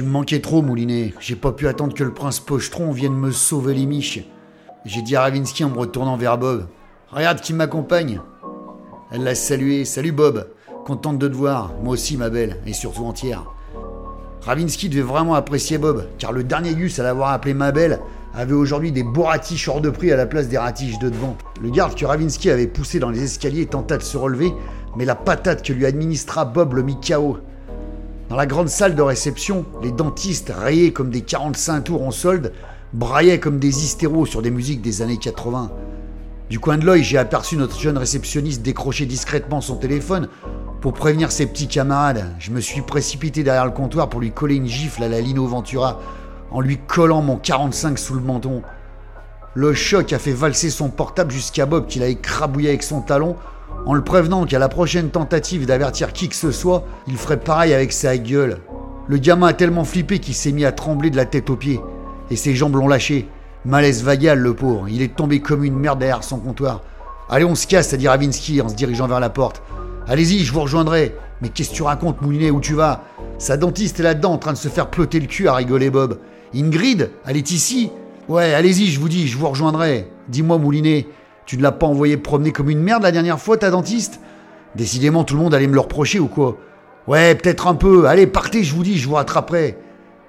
tu me manquais trop, Moulinet. J'ai pas pu attendre que le prince Pochetron vienne me sauver les miches. J'ai dit à Ravinsky en me retournant vers Bob Regarde qui m'accompagne. Elle l'a salué Salut Bob. Contente de te voir. Moi aussi, ma belle. Et surtout entière. Ravinsky devait vraiment apprécier Bob, car le dernier Gus à l'avoir appelé ma belle avait aujourd'hui des bourratiches hors de prix à la place des ratiches de devant. Le garde que Ravinsky avait poussé dans les escaliers tenta de se relever, mais la patate que lui administra Bob le mit KO. Dans la grande salle de réception, les dentistes, rayés comme des 45 tours en solde, braillaient comme des hystéros sur des musiques des années 80. Du coin de l'œil, j'ai aperçu notre jeune réceptionniste décrocher discrètement son téléphone pour prévenir ses petits camarades. Je me suis précipité derrière le comptoir pour lui coller une gifle à la Lino Ventura en lui collant mon 45 sous le menton. Le choc a fait valser son portable jusqu'à Bob qu'il a écrabouillé avec son talon en le prévenant qu'à la prochaine tentative d'avertir qui que ce soit, il ferait pareil avec sa gueule. Le gamin a tellement flippé qu'il s'est mis à trembler de la tête aux pieds, et ses jambes l'ont lâché. Malaise vagal, le pauvre, il est tombé comme une merde derrière son comptoir. Allez, on se casse, a dit Ravinsky en se dirigeant vers la porte. Allez-y, je vous rejoindrai. Mais qu'est-ce que tu racontes, Moulinet, où tu vas? Sa dentiste est là-dedans en train de se faire ploter le cul à rigoler Bob. Ingrid, elle est ici? Ouais, allez-y, je vous dis, je vous rejoindrai. Dis-moi, Moulinet, tu ne l'as pas envoyé promener comme une merde la dernière fois, ta dentiste? Décidément, tout le monde allait me le reprocher ou quoi? Ouais, peut-être un peu. Allez, partez, je vous dis, je vous rattraperai.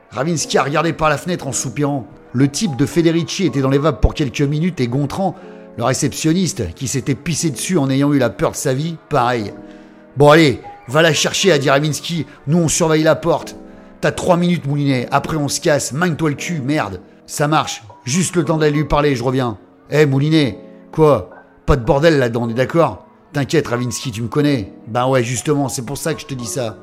Ravinsky a regardé par la fenêtre en soupirant. Le type de Federici était dans les vapes pour quelques minutes et Gontran, le réceptionniste, qui s'était pissé dessus en ayant eu la peur de sa vie, pareil. Bon, allez, va la chercher, a dit Ravinsky. Nous, on surveille la porte. T'as trois minutes, Moulinet. Après, on se casse. Magne-toi le cul, merde. Ça marche. Juste le temps d'aller lui parler, je reviens. Eh, Moulinet, Quoi? Pas de bordel là-dedans, on est d'accord? T'inquiète, Ravinsky, tu me connais. Ben ouais, justement, c'est pour ça que je te dis ça.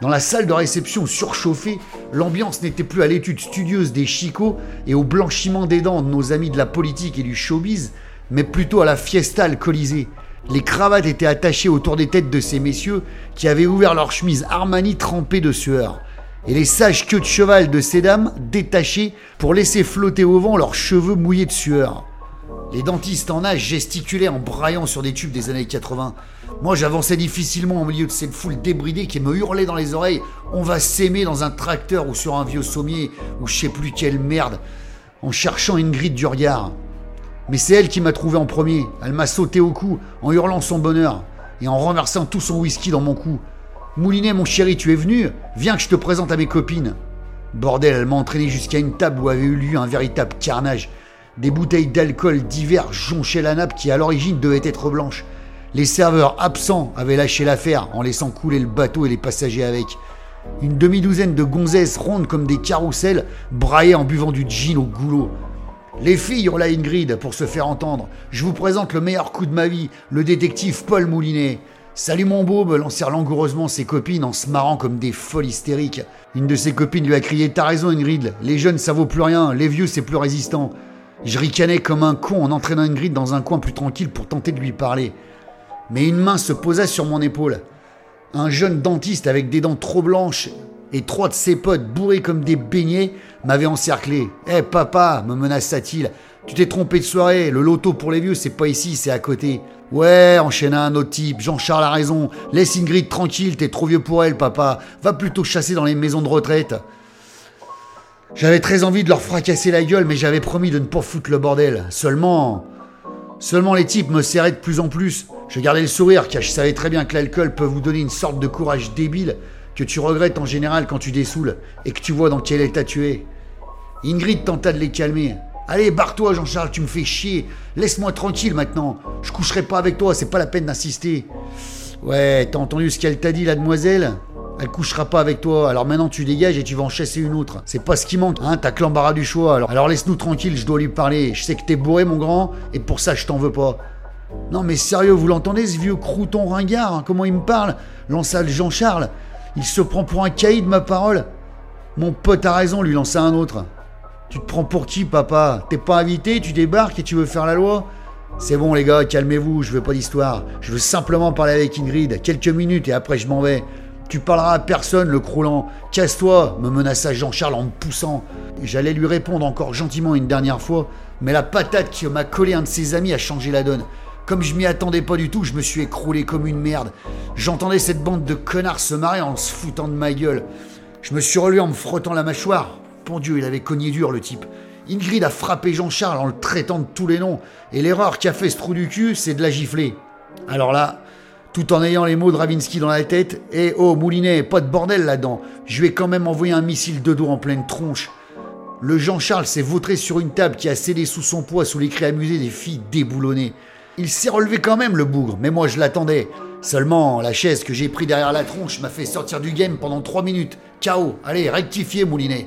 Dans la salle de réception surchauffée, l'ambiance n'était plus à l'étude studieuse des chicots et au blanchiment des dents de nos amis de la politique et du showbiz, mais plutôt à la fiesta alcoolisée. Les cravates étaient attachées autour des têtes de ces messieurs qui avaient ouvert leurs chemises Armani trempées de sueur. Et les sages queues de cheval de ces dames détachées pour laisser flotter au vent leurs cheveux mouillés de sueur. Les dentistes en âge gesticulaient en braillant sur des tubes des années 80. Moi, j'avançais difficilement au milieu de cette foule débridée qui me hurlait dans les oreilles On va s'aimer dans un tracteur ou sur un vieux sommier ou je sais plus quelle merde, en cherchant une grille du regard. Mais c'est elle qui m'a trouvé en premier. Elle m'a sauté au cou en hurlant son bonheur et en renversant tout son whisky dans mon cou. Moulinet, mon chéri, tu es venu? Viens que je te présente à mes copines. Bordel, elle m'a entraîné jusqu'à une table où avait eu lieu un véritable carnage. Des bouteilles d'alcool divers jonchaient la nappe qui à l'origine devait être blanche. Les serveurs absents avaient lâché l'affaire en laissant couler le bateau et les passagers avec. Une demi-douzaine de gonzesses rondes comme des carousels braillaient en buvant du gin au goulot. Les filles hurla Ingrid pour se faire entendre. Je vous présente le meilleur coup de ma vie, le détective Paul Moulinet. Salut mon boube, lancèrent langoureusement ses copines en se marrant comme des folles hystériques. Une de ses copines lui a crié T'as raison Ingrid, les jeunes ça vaut plus rien, les vieux c'est plus résistant. Je ricanais comme un con en entraînant Ingrid dans un coin plus tranquille pour tenter de lui parler. Mais une main se posa sur mon épaule. Un jeune dentiste avec des dents trop blanches et trois de ses potes bourrés comme des beignets m'avait encerclé. Eh papa, me menaça-t-il, tu t'es trompé de soirée, le loto pour les vieux c'est pas ici, c'est à côté. Ouais, enchaîna un autre type, Jean-Charles a raison, laisse Ingrid tranquille, t'es trop vieux pour elle papa, va plutôt chasser dans les maisons de retraite. J'avais très envie de leur fracasser la gueule, mais j'avais promis de ne pas foutre le bordel. Seulement. Seulement les types me serraient de plus en plus. Je gardais le sourire car je savais très bien que l'alcool peut vous donner une sorte de courage débile que tu regrettes en général quand tu dessoules et que tu vois dans quel état tu es. Ingrid tenta de les calmer. Allez, barre-toi, Jean-Charles, tu me fais chier. Laisse-moi tranquille maintenant. Je coucherai pas avec toi, c'est pas la peine d'insister. Ouais, t'as entendu ce qu'elle t'a dit, la demoiselle? Elle couchera pas avec toi, alors maintenant tu dégages et tu vas en chasser une autre. C'est pas ce qui manque, hein, t'as que l'embarras du choix. Alors, laisse-nous tranquille, je dois lui parler. Je sais que t'es bourré, mon grand, et pour ça je t'en veux pas. Non mais sérieux, vous l'entendez ce vieux crouton ringard hein, Comment il me parle? Lança le Jean-Charles. Il se prend pour un caïd, ma parole. Mon pote a raison, lui lança un autre. Tu te prends pour qui, papa? T'es pas invité, tu débarques et tu veux faire la loi? C'est bon, les gars, calmez-vous, je veux pas d'histoire. Je veux simplement parler avec Ingrid, quelques minutes et après je m'en vais. Tu parleras à personne, le croulant. Casse-toi, me menaça Jean-Charles en me poussant. J'allais lui répondre encore gentiment une dernière fois, mais la patate qui m'a collé un de ses amis a changé la donne. Comme je m'y attendais pas du tout, je me suis écroulé comme une merde. J'entendais cette bande de connards se marrer en se foutant de ma gueule. Je me suis relevé en me frottant la mâchoire. Bon Dieu, il avait cogné dur le type. Ingrid a frappé Jean-Charles en le traitant de tous les noms, et l'erreur qu'a fait ce trou du cul, c'est de la gifler. Alors là, tout en ayant les mots de Ravinsky dans la tête, et oh Moulinet, pas de bordel là-dedans, je ai quand même envoyé un missile de dos en pleine tronche. Le Jean-Charles s'est vautré sur une table qui a cédé sous son poids sous les cris amusés des filles déboulonnées. Il s'est relevé quand même le bougre, mais moi je l'attendais. Seulement, la chaise que j'ai pris derrière la tronche m'a fait sortir du game pendant 3 minutes. Chaos, allez, rectifiez Moulinet.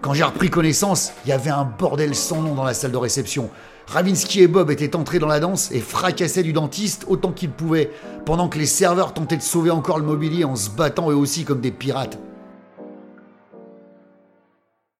Quand j'ai repris connaissance, il y avait un bordel sans nom dans la salle de réception. Ravinsky et Bob étaient entrés dans la danse et fracassaient du dentiste autant qu'ils pouvaient, pendant que les serveurs tentaient de sauver encore le mobilier en se battant eux aussi comme des pirates.